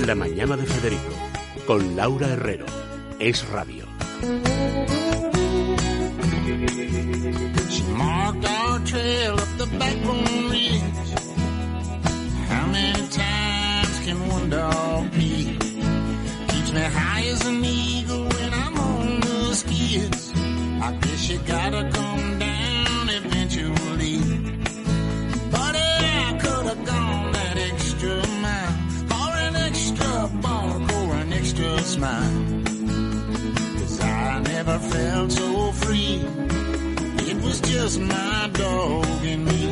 La mañana de Federico con Laura Herrero. Es radio. Smile. Cause I never felt so free. It was just my dog and me.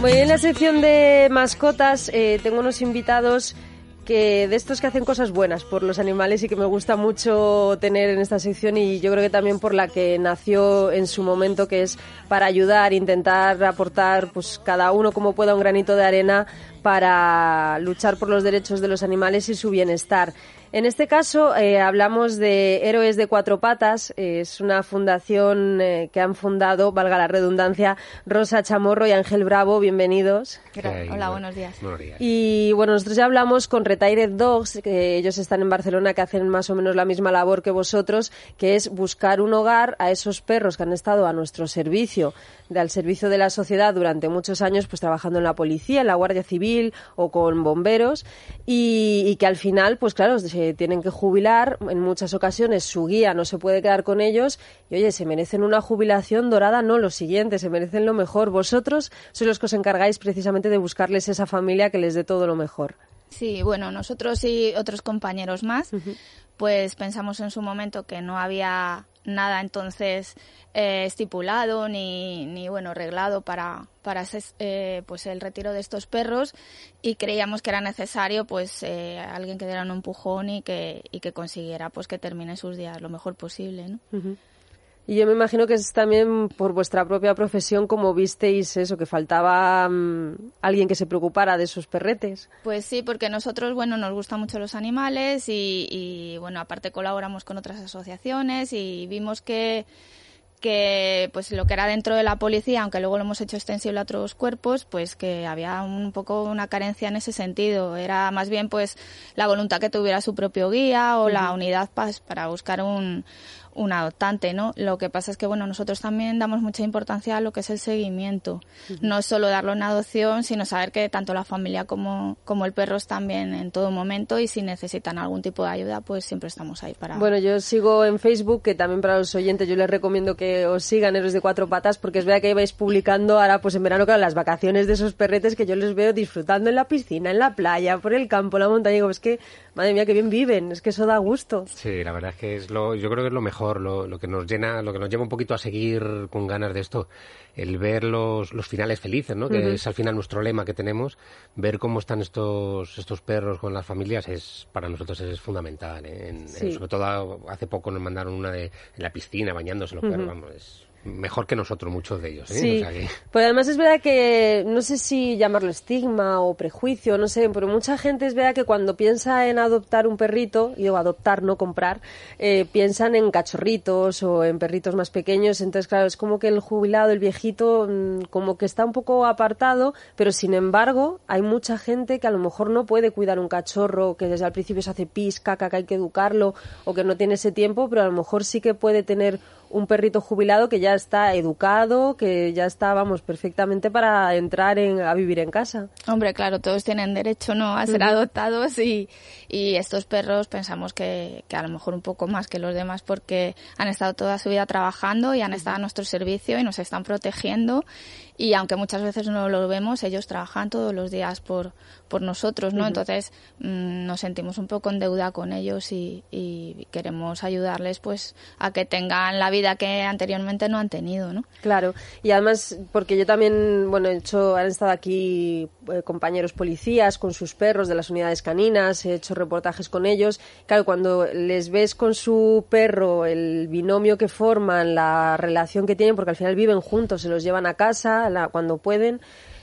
Muy bien, en la sección de mascotas eh, tengo unos invitados que de estos que hacen cosas buenas por los animales y que me gusta mucho tener en esta sección y yo creo que también por la que nació en su momento que es para ayudar, intentar aportar pues cada uno como pueda un granito de arena para luchar por los derechos de los animales y su bienestar. En este caso eh, hablamos de Héroes de Cuatro Patas. Eh, es una fundación eh, que han fundado, valga la redundancia, Rosa Chamorro y Ángel Bravo. Bienvenidos. Hola, buenos días. Y bueno, nosotros ya hablamos con Retired Dogs, que ellos están en Barcelona, que hacen más o menos la misma labor que vosotros, que es buscar un hogar a esos perros que han estado a nuestro servicio, al servicio de la sociedad durante muchos años, pues trabajando en la policía, en la Guardia Civil o con bomberos, y, y que al final, pues claro, se tienen que jubilar, en muchas ocasiones su guía no se puede quedar con ellos, y oye, se merecen una jubilación dorada, no lo siguiente, se merecen lo mejor. Vosotros sois los que os encargáis precisamente de buscarles esa familia que les dé todo lo mejor. Sí, bueno, nosotros y otros compañeros más, pues pensamos en su momento que no había nada entonces eh, estipulado ni, ni bueno reglado para para eh, pues el retiro de estos perros y creíamos que era necesario pues eh, alguien que diera un empujón y que y que consiguiera pues que termine sus días lo mejor posible ¿no? Y yo me imagino que es también por vuestra propia profesión como visteis eso, que faltaba um, alguien que se preocupara de sus perretes. Pues sí, porque nosotros, bueno, nos gustan mucho los animales y, y bueno, aparte colaboramos con otras asociaciones y vimos que que pues lo que era dentro de la policía, aunque luego lo hemos hecho extensible a otros cuerpos, pues que había un poco una carencia en ese sentido. Era más bien pues la voluntad que tuviera su propio guía o uh -huh. la unidad pues, para buscar un, un adoptante, ¿no? Lo que pasa es que, bueno, nosotros también damos mucha importancia a lo que es el seguimiento. Uh -huh. No es solo darlo en adopción, sino saber que tanto la familia como, como el perro están bien en todo momento y si necesitan algún tipo de ayuda, pues siempre estamos ahí para... Bueno, yo sigo en Facebook, que también para los oyentes yo les recomiendo que os sigan Héroes de Cuatro Patas, porque es verdad que vais publicando ahora, pues en verano, claro, las vacaciones de esos perretes que yo les veo disfrutando en la piscina, en la playa, por el campo, en la montaña. Digo, es que, madre mía, qué bien viven, es que eso da gusto. Sí, la verdad es que es lo, yo creo que es lo mejor, lo, lo que nos llena, lo que nos lleva un poquito a seguir con ganas de esto, el ver los, los finales felices, ¿no? Que uh -huh. es al final nuestro lema que tenemos, ver cómo están estos, estos perros con las familias es, para nosotros es fundamental, ¿eh? en, sí. en, sobre todo hace poco nos mandaron una de, en la piscina bañándose los uh -huh. perros, vamos, es, mejor que nosotros muchos de ellos. ¿eh? Sí, o sea que... pues además es verdad que no sé si llamarlo estigma o prejuicio, no sé, pero mucha gente es verdad que cuando piensa en adoptar un perrito, y digo adoptar, no comprar, eh, piensan en cachorritos o en perritos más pequeños, entonces claro, es como que el jubilado, el viejito, mm, como que está un poco apartado, pero sin embargo hay mucha gente que a lo mejor no puede cuidar un cachorro, que desde el principio se hace pis, caca, que hay que educarlo, o que no tiene ese tiempo, pero a lo mejor sí que puede tener un perrito jubilado que ya está educado, que ya está, vamos, perfectamente para entrar en, a vivir en casa. Hombre, claro, todos tienen derecho no a ser uh -huh. adoptados y, y estos perros pensamos que, que, a lo mejor un poco más que los demás porque han estado toda su vida trabajando y han estado a nuestro servicio y nos están protegiendo y aunque muchas veces no lo vemos, ellos trabajan todos los días por, por nosotros, ¿no? Uh -huh. Entonces mmm, nos sentimos un poco en deuda con ellos y, y, queremos ayudarles pues a que tengan la vida que anteriormente no han tenido, ¿no? Claro, y además porque yo también, bueno, he hecho, han estado aquí eh, compañeros policías con sus perros de las unidades caninas, he hecho reportajes con ellos, claro, cuando les ves con su perro el binomio que forman, la relación que tienen, porque al final viven juntos, se los llevan a casa, la, cuando pueden,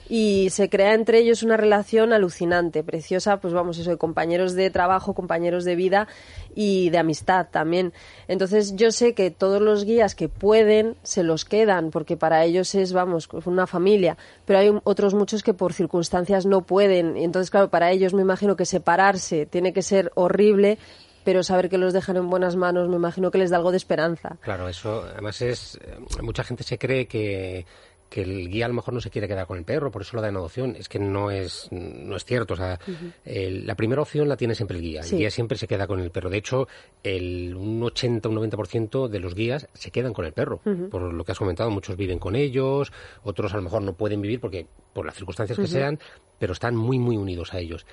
y se crea entre ellos una relación alucinante, preciosa, pues vamos, eso, de compañeros de trabajo, compañeros de vida y de amistad también. Entonces yo sé que todos los guías que pueden se los quedan porque para ellos es, vamos, una familia, pero hay otros muchos que por circunstancias no pueden y entonces claro, para ellos me imagino que separarse tiene que ser horrible, pero saber que los dejan en buenas manos me imagino que les da algo de esperanza. Claro, eso además es mucha gente se cree que que el guía a lo mejor no se quiere quedar con el perro, por eso lo da en adopción. Es que no es, no es cierto. O sea, la primera opción la tiene siempre el guía. El guía siempre se queda con el perro. De hecho, el, un 80, un 90% de los guías se quedan con el perro. Por lo que has comentado, muchos viven con ellos, otros a lo mejor no pueden vivir porque por las circunstancias que sean, pero están muy, muy unidos a ellos.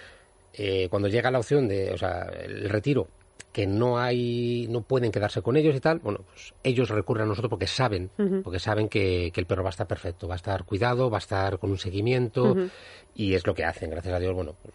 Eh, cuando llega la opción de, o sea, el retiro, que no hay, no pueden quedarse con ellos y tal, bueno, pues ellos recurren a nosotros porque saben, porque saben que, que, el perro va a estar perfecto, va a estar cuidado, va a estar con un seguimiento y es lo que hacen, gracias a Dios, bueno, pues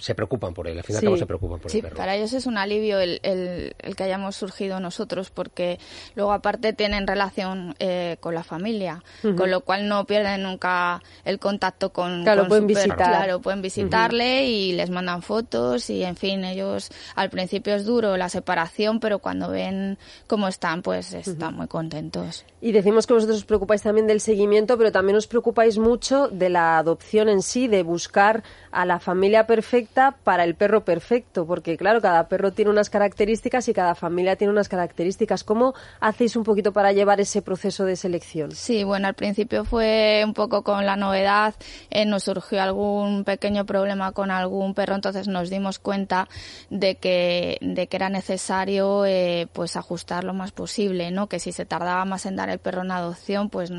se preocupan por él, al fin y al cabo se preocupan por sí, el perro. para ellos es un alivio el, el, el, que hayamos surgido nosotros, porque luego aparte tienen relación eh, con la familia, uh -huh. con lo cual no pierden nunca el contacto con, claro, con pueden su visitar. perro. Claro, pueden visitarle uh -huh. y les mandan fotos y en fin, ellos al principio es duro la separación, pero cuando ven cómo están, pues están uh -huh. muy contentos. Y decimos que vosotros os preocupáis también del seguimiento, pero también os preocupáis mucho de la adopción en sí, de buscar a la familia perfecta para el perro perfecto, porque claro, cada perro tiene unas características y cada familia tiene unas características. ¿Cómo hacéis un poquito para llevar ese proceso de selección? Sí, bueno, al principio fue un poco con la novedad, eh, nos surgió algún pequeño problema con algún perro, entonces nos dimos cuenta de que, de que era necesario eh, pues ajustar lo más posible, ¿no? Que si se tardaba más en dar el perro en adopción, pues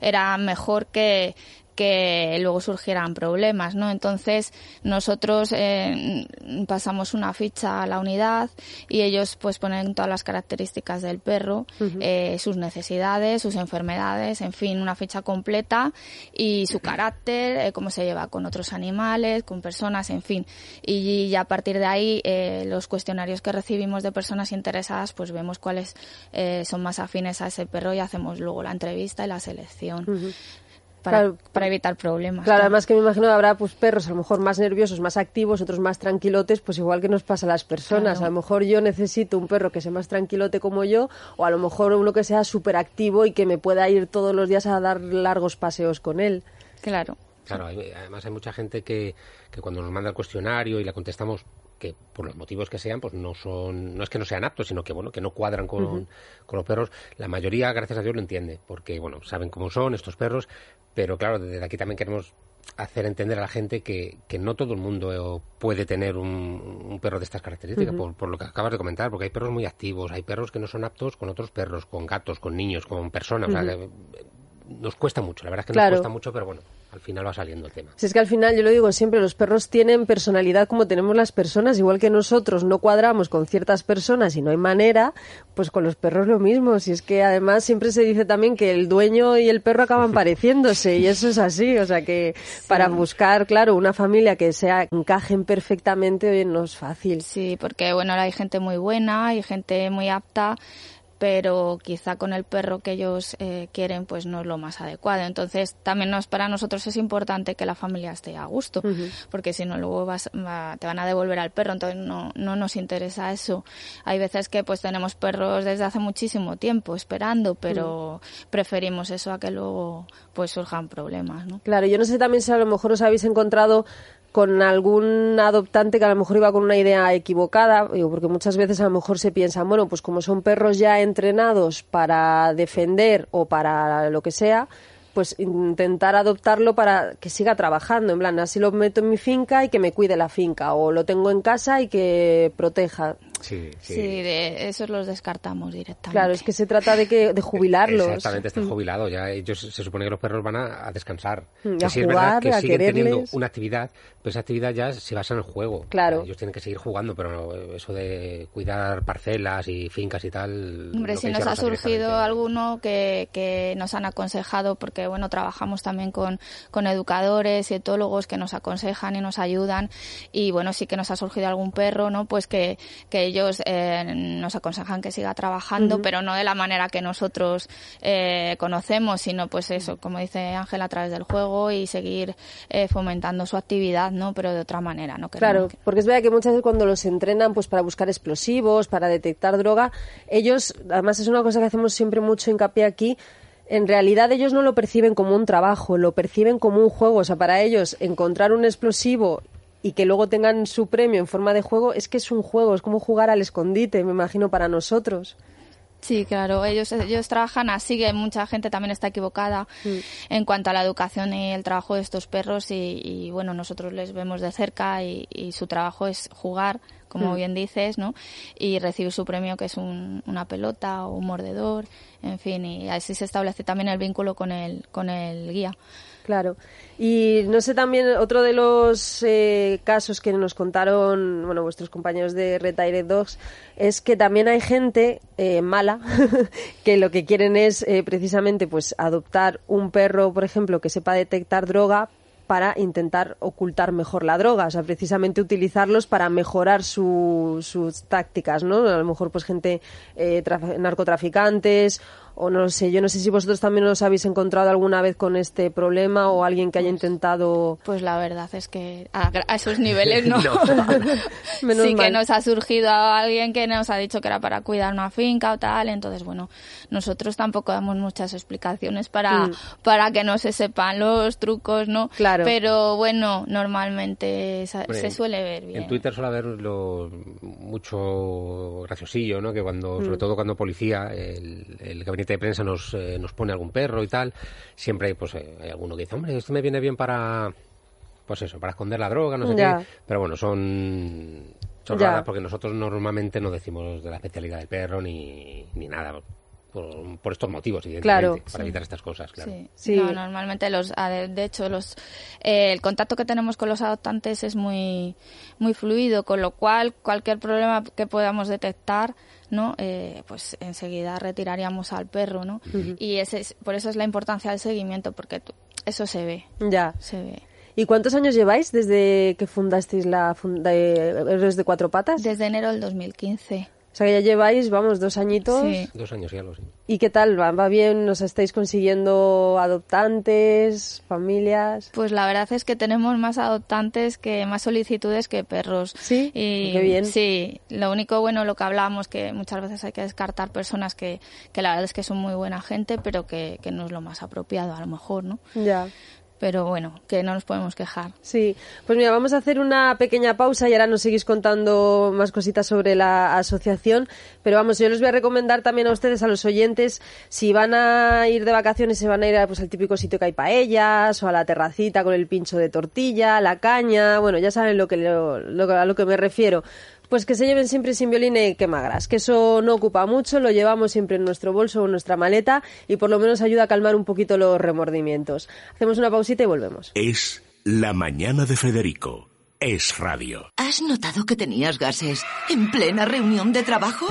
era mejor que que luego surgieran problemas, ¿no? Entonces nosotros eh, pasamos una ficha a la unidad y ellos pues ponen todas las características del perro, uh -huh. eh, sus necesidades, sus enfermedades, en fin, una ficha completa y su carácter, eh, cómo se lleva con otros animales, con personas, en fin. Y, y a partir de ahí eh, los cuestionarios que recibimos de personas interesadas pues vemos cuáles eh, son más afines a ese perro y hacemos luego la entrevista y la selección. Uh -huh para, claro, para evitar problemas. Claro, claro, además que me imagino que habrá pues perros a lo mejor más nerviosos, más activos, otros más tranquilotes, pues igual que nos pasa a las personas. Claro. A lo mejor yo necesito un perro que sea más tranquilote como yo, o a lo mejor uno que sea súper activo y que me pueda ir todos los días a dar largos paseos con él. Claro. Claro, hay, además hay mucha gente que, que cuando nos manda el cuestionario y la contestamos que por los motivos que sean, pues no son, no es que no sean aptos, sino que bueno, que no cuadran con, uh -huh. con los perros. La mayoría, gracias a Dios, lo entiende, porque bueno, saben cómo son estos perros, pero claro, desde aquí también queremos hacer entender a la gente que, que no todo el mundo puede tener un, un perro de estas características, uh -huh. por, por, lo que acabas de comentar, porque hay perros muy activos, hay perros que no son aptos con otros perros, con gatos, con niños, con personas, uh -huh. o sea, que nos cuesta mucho, la verdad es que claro. nos cuesta mucho, pero bueno, al final va saliendo el tema. Si es que al final, yo lo digo siempre, los perros tienen personalidad como tenemos las personas, igual que nosotros no cuadramos con ciertas personas y no hay manera, pues con los perros lo mismo. Si es que además siempre se dice también que el dueño y el perro acaban pareciéndose y eso es así, o sea que sí. para buscar, claro, una familia que sea encajen perfectamente no es fácil. Sí, porque bueno, hay gente muy buena, hay gente muy apta pero quizá con el perro que ellos eh, quieren pues no es lo más adecuado. Entonces también nos, para nosotros es importante que la familia esté a gusto, uh -huh. porque si no luego vas, va, te van a devolver al perro, entonces no, no nos interesa eso. Hay veces que pues tenemos perros desde hace muchísimo tiempo esperando, pero uh -huh. preferimos eso a que luego pues surjan problemas. ¿no? Claro, yo no sé también si a lo mejor os habéis encontrado con algún adoptante que a lo mejor iba con una idea equivocada, porque muchas veces a lo mejor se piensan, bueno, pues como son perros ya entrenados para defender o para lo que sea, pues intentar adoptarlo para que siga trabajando, en plan, así lo meto en mi finca y que me cuide la finca, o lo tengo en casa y que proteja. Sí, sí. sí de esos los descartamos directamente. Claro, es que se trata de que de jubilarlos. Exactamente, están jubilados. Ya ellos se supone que los perros van a, a descansar. Mm, que a sí jugar, es verdad que a siguen quererles. teniendo una actividad, pero esa actividad ya se basa en el juego. Claro. Ellos tienen que seguir jugando, pero no, eso de cuidar parcelas y fincas y tal. Hombre, si nos ha surgido alguno que, que nos han aconsejado, porque bueno, trabajamos también con, con educadores y etólogos que nos aconsejan y nos ayudan. Y bueno, sí que nos ha surgido algún perro, ¿no? Pues que, que ellos eh, nos aconsejan que siga trabajando, pero no de la manera que nosotros eh, conocemos, sino pues eso, como dice Ángel, a través del juego y seguir eh, fomentando su actividad, ¿no? Pero de otra manera, ¿no? Claro, porque es verdad que muchas veces cuando los entrenan pues para buscar explosivos, para detectar droga, ellos, además es una cosa que hacemos siempre mucho hincapié aquí, en realidad ellos no lo perciben como un trabajo, lo perciben como un juego. O sea, para ellos encontrar un explosivo y que luego tengan su premio en forma de juego es que es un juego, es como jugar al escondite, me imagino, para nosotros. Sí, claro, ellos, ellos trabajan así, que mucha gente también está equivocada Mm. en cuanto a la educación y el trabajo de estos perros y, y, bueno, nosotros les vemos de cerca y, y su trabajo es jugar, como Mm. bien dices, ¿no? Y recibir su premio que es un- una pelota o un mordedor, en fin, y así se establece también el vínculo con el, con el guía. Claro. Y no sé también, otro de los eh, casos que nos contaron, bueno, vuestros compañeros de Retired Dogs, es que también hay gente eh, mala que lo que quieren es eh, precisamente pues adoptar un perro, por ejemplo, que sepa detectar droga para intentar ocultar mejor la droga, o sea, precisamente utilizarlos para mejorar su- sus tácticas, ¿no? A lo mejor pues gente eh, traf- narcotraficantes o no sé, yo no sé si vosotros también os habéis encontrado alguna vez con este problema o alguien que haya intentado Pues la verdad es que a, a esos niveles no. Menos sí que nos ha surgido alguien que nos ha dicho que era para cuidar una finca o tal, entonces bueno, nosotros tampoco damos muchas explicaciones para, Mm. para que no se sepan los trucos, ¿no? Claro. Pero bueno, normalmente se suele ver bien. En Twitter suele haber lo- mucho graciosillo, ¿no? Que cuando, Mm. sobre todo cuando policía, el, el gabinete de prensa nos, eh, nos pone algún perro y tal, siempre hay, pues, eh, hay alguno que dice, hombre, esto me viene bien para, pues eso, para esconder la droga, no sé Ya. qué. Pero bueno, son chorradas porque nosotros normalmente no decimos de la especialidad del perro ni, ni nada. Por, por estos motivos, evidentemente, Claro. para evitar estas cosas, claro. Sí, Sí. No, normalmente los, de hecho, los, eh, el contacto que tenemos con los adoptantes es muy, muy fluido, con lo cual cualquier problema que podamos detectar, ¿no? Eh, pues enseguida retiraríamos al perro, ¿no? Y ese es, por eso es la importancia del seguimiento, porque tú- eso se ve, ya. se ve. ¿Y cuántos años lleváis desde que fundasteis la funda de Héroes de Cuatro Patas? Desde enero del 2015. O sea, que ya lleváis, vamos, dos añitos. Sí. Dos años ya lo sé. ¿Y qué tal? ¿Va, va bien? ¿Nos estáis consiguiendo adoptantes, familias? Pues la verdad es que tenemos más adoptantes que más solicitudes que perros. Sí, y qué bien. Sí, lo único bueno, lo que hablábamos, que muchas veces hay que descartar personas que, que la verdad es que son muy buena gente, pero que, que no es lo más apropiado a lo mejor, ¿no? Ya. Pero bueno, que no nos podemos quejar. Sí, pues mira, vamos a hacer una pequeña pausa y ahora nos seguís contando más cositas sobre la asociación. Pero vamos, yo les voy a recomendar también a ustedes, a los oyentes, si van a ir de vacaciones, se van a ir pues, al típico sitio que hay paellas o a la terracita con el pincho de tortilla, la caña, bueno, ya saben lo que, lo- lo- a lo que me refiero. Pues que se lleven siempre sin violín y quemagras, que eso no ocupa mucho, lo llevamos siempre en nuestro bolso o en nuestra maleta y por lo menos ayuda a calmar un poquito los remordimientos. Hacemos una pausita y volvemos. Es La Mañana de Federico. Es radio. ¿Has notado que tenías gases en plena reunión de trabajo?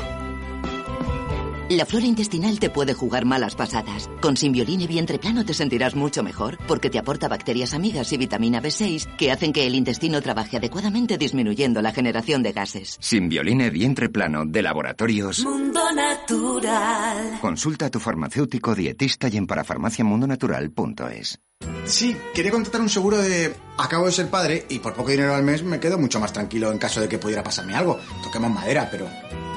La flora intestinal te puede jugar malas pasadas. Con Simbioline Vientre Plano te sentirás mucho mejor porque te aporta bacterias amigas y vitamina B6 que hacen que el intestino trabaje adecuadamente disminuyendo la generación de gases. Simbioline vientre plano de laboratorios. Mundo Natural. Consulta a tu farmacéutico dietista y en parafarmaciamundonatural.es. Sí, quería contratar un seguro de... Acabo de ser padre y por poco dinero al mes me quedo mucho más tranquilo en caso de que pudiera pasarme algo. Toquemos madera, pero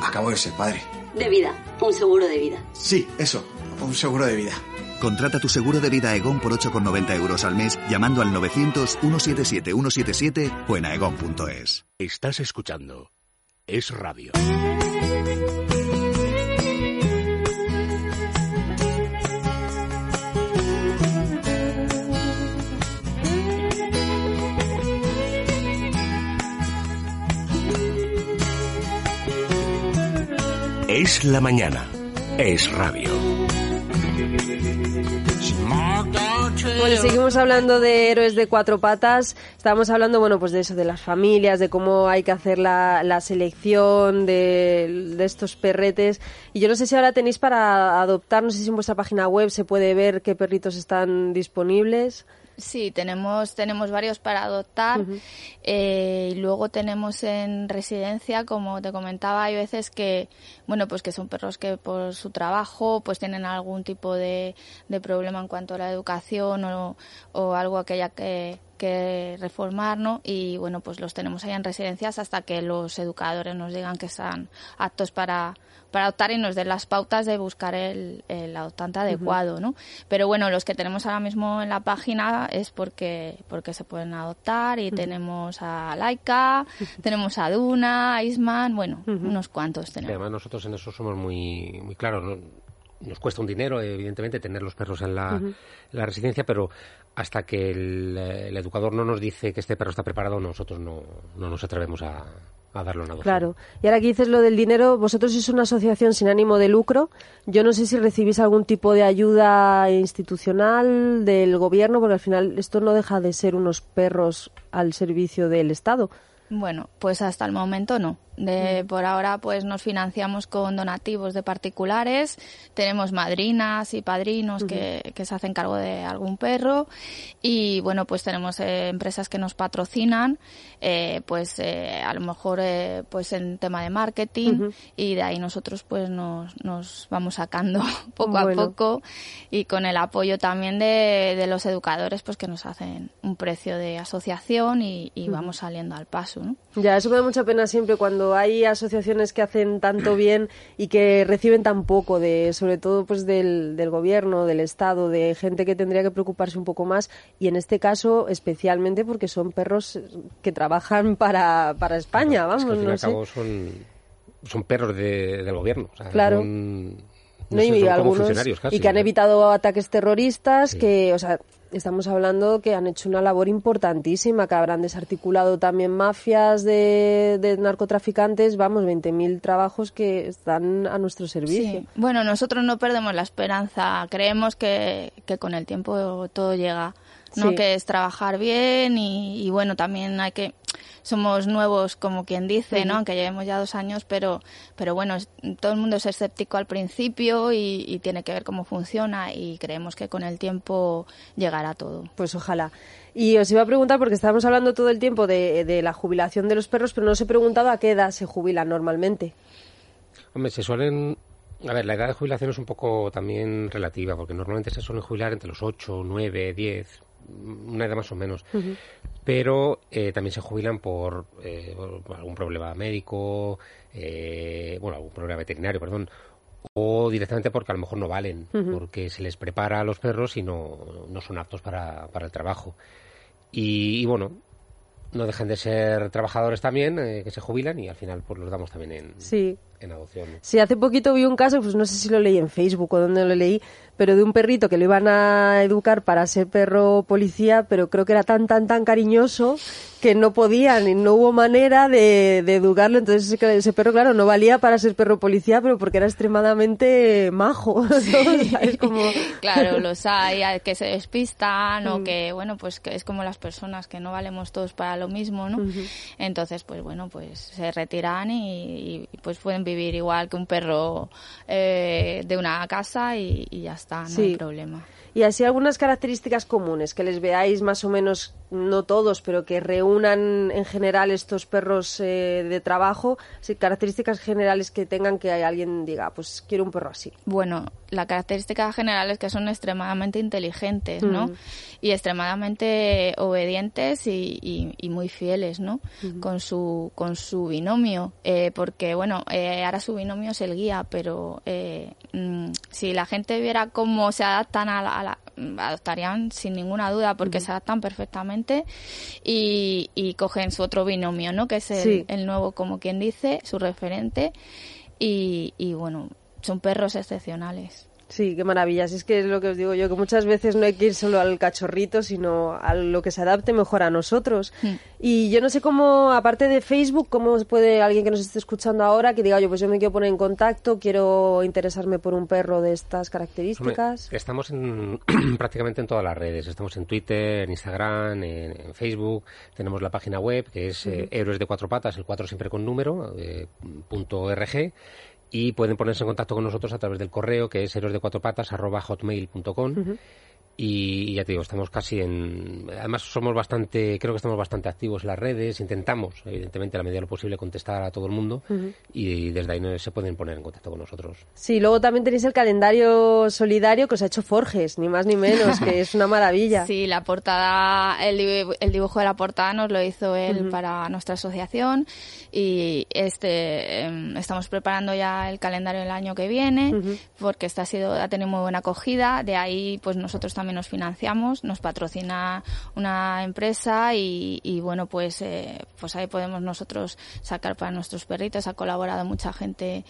acabo de ser padre. De vida, un seguro de vida. Sí, eso, un seguro de vida. Contrata tu seguro de vida Aegon por 8,90 euros al mes llamando al 900-177-177 o en aegon.es. Estás escuchando Es radio. Es la mañana. Es radio. Bueno, seguimos hablando de héroes de cuatro patas. Estábamos hablando, bueno, pues de eso, de las familias, de cómo hay que hacer la, selección de, de estos perretes. Y yo no sé si ahora tenéis para adoptar, no sé si en vuestra página web se puede ver qué perritos están disponibles. Sí, tenemos, tenemos varios para adoptar. eh, y luego tenemos en residencia, como te comentaba, hay veces que, bueno, pues que son perros que por su trabajo pues tienen algún tipo de, de problema en cuanto a la educación o, o algo que haya que, que reformar, ¿no? Y bueno, pues los tenemos ahí en residencias hasta que los educadores nos digan que están aptos para, para adoptar y nos den las pautas de buscar el, el adoptante adecuado, ¿no? Pero bueno, los que tenemos ahora mismo en la página es porque, porque se pueden adoptar y tenemos a Laika, tenemos a Duna, a Isman, bueno, unos cuantos Y tenemos. además nosotros en eso somos muy, muy claros. ¿no? Nos cuesta un dinero, evidentemente, tener los perros en la, en la residencia, pero hasta que el, el educador no nos dice que este perro está preparado, nosotros no, no nos atrevemos a, a darlo en adopción. Claro. Y ahora que dices lo del dinero, vosotros sois una asociación sin ánimo de lucro. Yo no sé si recibís algún tipo de ayuda institucional del gobierno, porque al final esto no deja de ser unos perros al servicio del Estado. Bueno, pues hasta el momento no. De, Mm. Por ahora pues nos financiamos con donativos de particulares, tenemos madrinas y padrinos que, que se hacen cargo de algún perro. Y bueno pues tenemos eh, empresas que nos patrocinan eh, pues eh, a lo mejor eh, pues en tema de marketing. Y de ahí nosotros pues nos, nos vamos sacando poco Bueno. a poco. Y con el apoyo también de, de los educadores pues que nos hacen un precio de asociación y, y vamos saliendo al paso, ¿no? Ya, eso me da mucha pena siempre cuando hay asociaciones que hacen tanto bien y que reciben tan poco, de, sobre todo pues del, del gobierno, del Estado, de gente que tendría que preocuparse un poco más y en este caso especialmente porque son perros que trabajan para, para España, Es vamos, que al fin y no al sé. cabo son, son perros de- del gobierno. o sea, Claro. son- no No, sé, y algunos casi, y que han evitado ataques terroristas Sí. que o sea estamos hablando que han hecho una labor importantísima que habrán desarticulado también mafias de, de narcotraficantes vamos 20.000 trabajos que están a nuestro servicio Sí. Bueno, nosotros no perdemos la esperanza. Creemos que, que con el tiempo todo llega. ¿no? Sí. Que es trabajar bien y, y bueno, también hay que... Somos nuevos, como quien dice, ¿no? Aunque llevemos ya dos años, pero, pero bueno, es- todo el mundo es escéptico al principio y, y tiene que ver cómo funciona y creemos que con el tiempo llegará todo. Pues ojalá. Y os iba a preguntar, porque estábamos hablando todo el tiempo de, de la jubilación de los perros, pero no os he preguntado a qué edad se jubilan normalmente. Hombre, se suelen... A ver, la edad de jubilación es un poco también relativa, porque normalmente se suelen jubilar entre los 8, 9, 10, una edad más o menos. Pero eh, también se jubilan por, eh, algún problema médico, eh, bueno, algún problema veterinario, perdón, o directamente porque a lo mejor no valen, porque se les prepara a los perros y no, no son aptos para, para el trabajo. Y, y bueno, no dejan de ser trabajadores también, eh, que se jubilan y al final pues los damos también en, Sí. En adopción. Sí, hace poquito vi un caso, pues no sé si lo leí en Facebook o dónde lo leí, pero de un perrito que lo iban a educar para ser perro policía, pero creo que era tan, tan, tan cariñoso que no podían y no hubo manera de, de educarlo. Entonces ese, ese perro, claro, no valía para ser perro policía, pero porque era extremadamente majo. Claro, los hay que se despistan Mm. o que, bueno, pues que es como las personas que no valemos todos para lo mismo, ¿no? Entonces, pues bueno, pues se retiran y, y, pues pueden vivir igual que un perro eh, de una casa y, y ya está, no Sí. hay problema. Y así algunas características comunes que les veáis más o menos, no todos, pero que reúnan en general estos perros eh, de trabajo, sí, características generales que tengan que alguien diga, pues quiero un perro así. Bueno, la característica general es que son extremadamente inteligentes, ¿no? Mm. Y extremadamente obedientes y, y- y muy fieles, ¿no? Con su con su binomio, eh, porque bueno, eh, ahora su binomio es el guía, pero eh, mm, si la gente viera cómo se adaptan a la- adoptarían sin ninguna duda porque se adaptan perfectamente y, y cogen su otro binomio, ¿no? Que es el, Sí. el nuevo, como quien dice, su referente y, y bueno, son perros excepcionales. Sí, qué maravilla. Si es que es lo que os digo yo, que muchas veces no hay que ir solo al cachorrito, sino a lo que se adapte mejor a nosotros. Y yo no sé cómo, aparte de Facebook, cómo puede alguien que nos esté escuchando ahora que diga, oye, pues yo me quiero poner en contacto, quiero interesarme por un perro de estas características. estamos en, prácticamente en todas las redes. Estamos en Twitter, en Instagram, en, en Facebook. Tenemos la página web que es eh, Héroes de Cuatro Patas, el 4 siempre con número, eh, punto .rg. Y pueden ponerse en contacto con nosotros a través del correo que es héroesdecuatropatas arroba hotmail.com. y, ya te digo, estamos casi en... Además somos bastante, creo que estamos bastante activos en las redes, intentamos, evidentemente, a la medida de lo posible, contestar a todo el mundo y desde ahí se pueden poner en contacto con nosotros. Sí, luego también tenéis el calendario solidario que os ha hecho Forges, ni más ni menos, que es una maravilla. Sí, la portada, el, el dibujo de la portada nos lo hizo él para nuestra asociación y este em, estamos preparando ya el calendario del año que viene porque este ha sido ha tenido muy buena acogida. De ahí, pues nosotros también nos financiamos, nos patrocina una empresa y, y bueno, pues eh, pues ahí podemos nosotros sacar para nuestros perritos. Ha colaborado mucha gente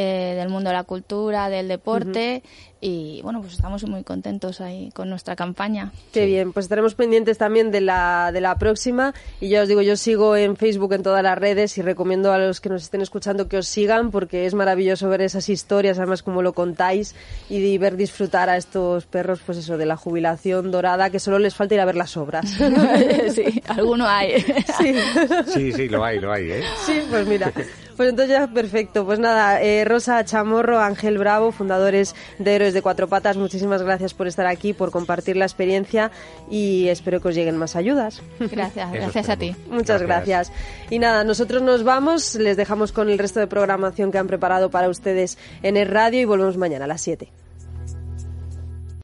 eh, del mundo de la cultura, del deporte y bueno, pues estamos muy contentos ahí con nuestra campaña. Qué bien, pues estaremos pendientes también de la, de la próxima. Y ya os digo, yo sigo en Facebook, en todas las redes, y recomiendo a los que nos estén escuchando que os sigan, porque es maravilloso ver esas historias, además como lo contáis, y de ver disfrutar a estos perros, pues eso, de la jubilación dorada, que solo les falta ir a ver las obras. sí, alguno hay. sí. Sí, sí, lo hay, lo hay, ¿eh? Sí, pues mira. Pues entonces ya perfecto. Pues nada, eh, Rosa Chamorro, Ángel Bravo, fundadores de Héroes de Cuatro Patas, muchísimas gracias por estar aquí, por compartir la experiencia y espero que os lleguen más ayudas. Gracias, gracias a ti. Muchas gracias. Y nada, nosotros nos vamos, les dejamos con el resto de programación que han preparado para ustedes en el radio y volvemos mañana a las 7.